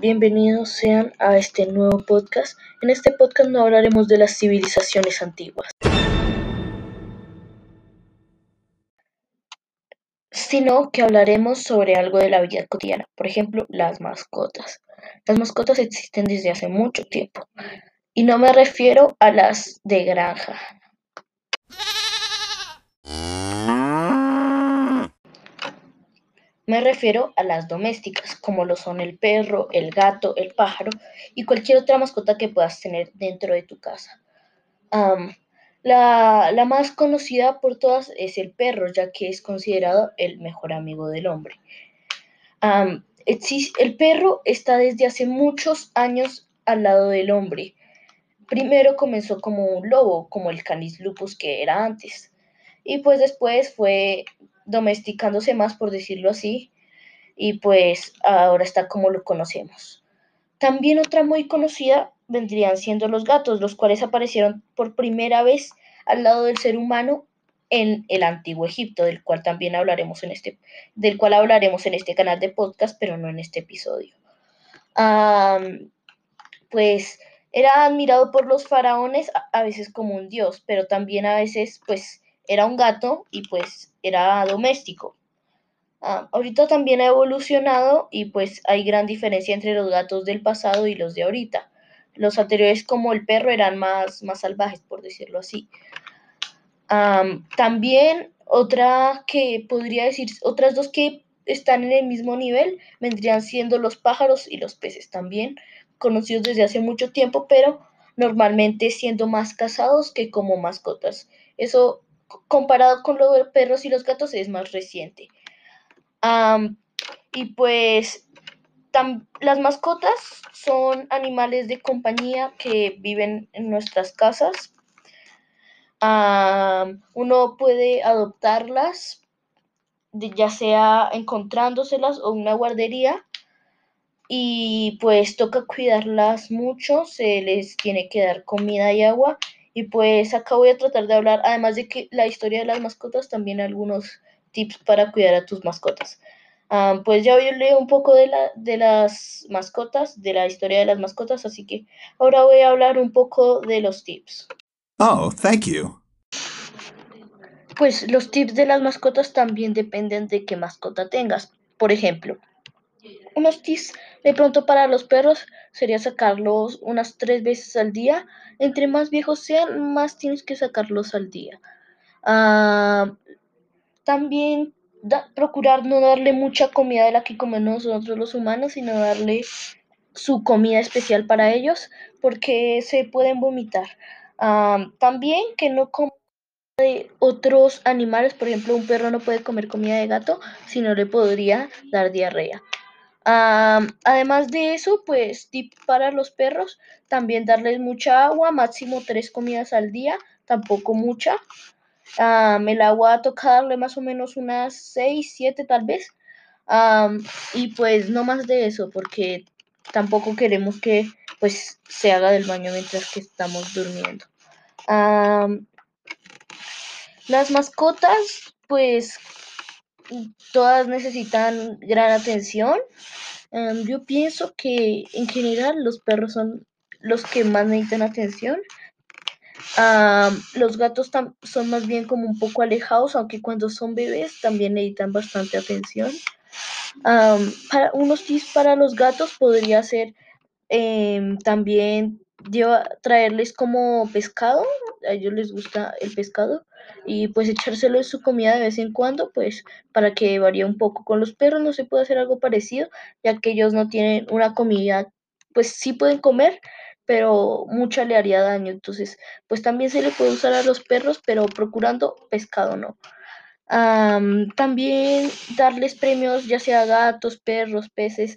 bienvenidos sean a este nuevo podcast. En este podcast no hablaremos de las civilizaciones antiguas, sino que hablaremos sobre algo de la vida cotidiana, por ejemplo, las mascotas. Las mascotas existen desde hace mucho tiempo y no me refiero a las de granja. Me refiero a las domésticas, como lo son el perro, el gato, el pájaro y cualquier otra mascota que puedas tener dentro de tu casa. la, más conocida por todas es el perro, ya que es considerado el mejor amigo del hombre. el perro está desde hace muchos años al lado del hombre. Primero comenzó como un lobo, como el canis lupus que era antes, y pues después fue domesticándose más, por decirlo así, y pues ahora está como lo conocemos. También otra muy conocida vendrían siendo los gatos, los cuales aparecieron por primera vez al lado del ser humano en el antiguo Egipto, del cual también hablaremos en este, del cual hablaremos en este canal de podcast, pero no en este episodio. pues era admirado por los faraones a veces como un dios, pero también a veces pues era un gato y pues era doméstico. Ah, ahorita también ha evolucionado y pues hay gran diferencia entre los gatos del pasado y los de ahorita. Los anteriores como el perro eran más, más salvajes, por decirlo así. también otra que podría decir, otras dos que están en el mismo nivel vendrían siendo los pájaros y los peces también, conocidos desde hace mucho tiempo, pero normalmente siendo más casados que como mascotas. Eso comparado con los perros y los gatos es más reciente. y pues las mascotas son animales de compañía que viven en nuestras casas. uno puede adoptarlas, ya sea encontrándoselas o una guardería. Y pues toca cuidarlas mucho, se les tiene que dar comida y agua y pues acá voy a tratar de hablar, además de que la historia de las mascotas, también algunos tips para cuidar a tus mascotas. pues ya hablé un poco de, la, de las mascotas, de la historia de las mascotas, así que ahora voy a hablar un poco de los tips. Oh, thank you. Pues los tips de las mascotas también dependen de qué mascota tengas. Por ejemplo, unos tips de pronto para los perros sería sacarlos unas tres veces al día. Entre más viejos sean, más tienes que sacarlos al día. Ah, también procurar no darle mucha comida de la que comemos nosotros los humanos, sino darle su comida especial para ellos, porque se pueden vomitar. Ah, también que no coman de otros animales, por ejemplo, un perro no puede comer comida de gato, sino le podría dar diarrea además de eso, pues tip para los perros, también darles mucha agua, máximo tres comidas al día, tampoco mucha. el agua toca darle más o menos unas seis, siete tal vez. y pues no más de eso, porque tampoco queremos que pues se haga del baño mientras que estamos durmiendo. las mascotas, pues todas necesitan gran atención. Em, yo pienso que en general los perros son los que más necesitan atención. los gatos son más bien como un poco alejados, aunque cuando son bebés también necesitan bastante atención. para unos tips para los gatos podría ser em, también traerles como pescado, a ellos les gusta el pescado, y pues echárselo en su comida de vez en cuando, pues para que varíe un poco. Con los perros no se puede hacer algo parecido, ya que ellos no tienen una comida, pues sí pueden comer, pero mucha le haría daño. Entonces, pues también se le puede usar a los perros, pero procurando pescado, ¿no? también darles premios, ya sea gatos, perros, peces,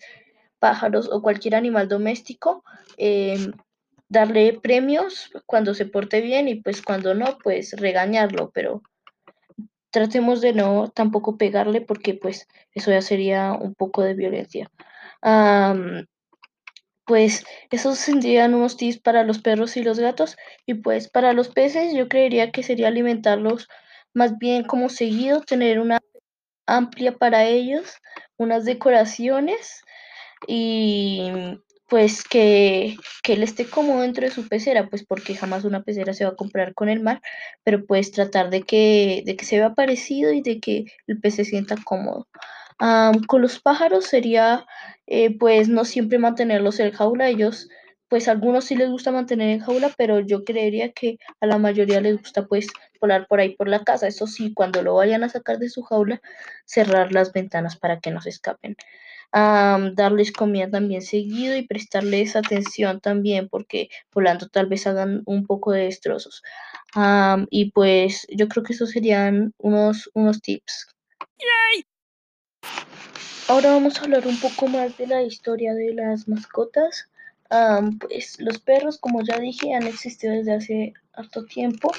pájaros o cualquier animal doméstico. Em, darle premios cuando se porte bien y pues cuando no, pues regañarlo, pero tratemos de no tampoco pegarle porque pues eso ya sería un poco de violencia. pues esos serían unos tips para los perros y los gatos y pues para los peces yo creería que sería alimentarlos más bien como seguido, tener una amplia para ellos, unas decoraciones y pues que, que él esté cómodo dentro de su pecera, pues porque jamás una pecera se va a comprar con el mar, pero pues tratar de que, de que se vea parecido y de que el pez se sienta cómodo. con los pájaros sería eh, pues no siempre mantenerlos en jaula, ellos pues a algunos sí les gusta mantener en jaula, pero yo creería que a la mayoría les gusta pues volar por ahí por la casa. Eso sí, cuando lo vayan a sacar de su jaula, cerrar las ventanas para que no se escapen darles comida también seguido y prestarles atención también porque volando tal vez hagan un poco de destrozos. y pues yo creo que esos serían unos, unos tips. Ahora vamos a hablar un poco más de la historia de las mascotas. Pues los perros, como ya dije, han existido desde hace harto tiempo.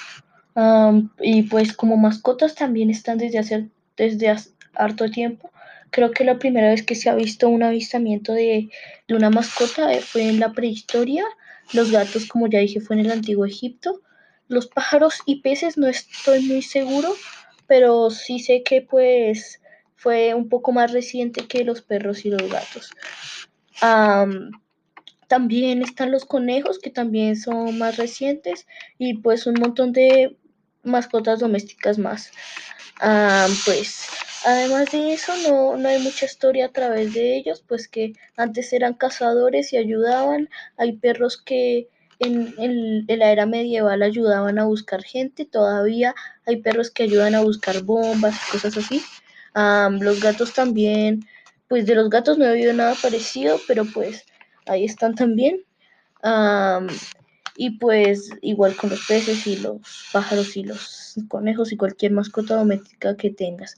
y pues como mascotas también están desde hace, desde harto tiempo. Creo que la primera vez que se ha visto un avistamiento de, una mascota eh, fue en la prehistoria. Los gatos, como ya dije, fue en el antiguo Egipto. Los pájaros y peces no estoy muy seguro, pero sí sé que pues fue un poco más reciente que los perros y los gatos. También están los conejos, que también son más recientes, y pues un montón de mascotas domésticas más. pues Además de eso, no, no hay mucha historia a través de ellos, pues que antes eran cazadores y ayudaban. Hay perros que en, en, la era medieval ayudaban a buscar gente, todavía hay perros que ayudan a buscar bombas y cosas así. los gatos también, pues de los gatos no he oído nada parecido, pero pues ahí están también. y pues igual con los peces y los pájaros y los conejos y cualquier mascota doméstica que tengas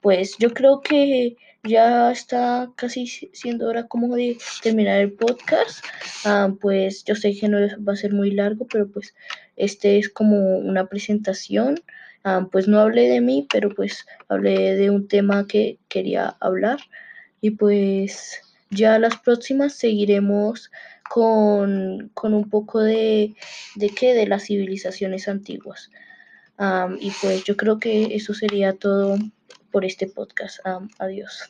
pues yo creo que ya está casi siendo hora como de terminar el podcast. pues yo sé que no va a ser muy largo, pero pues este es como una presentación. pues no hablé de mí, pero pues hablé de un tema que quería hablar. Y pues ya las próximas seguiremos con, con un poco de, de qué, de las civilizaciones antiguas. y pues yo creo que eso sería todo por este podcast. adiós.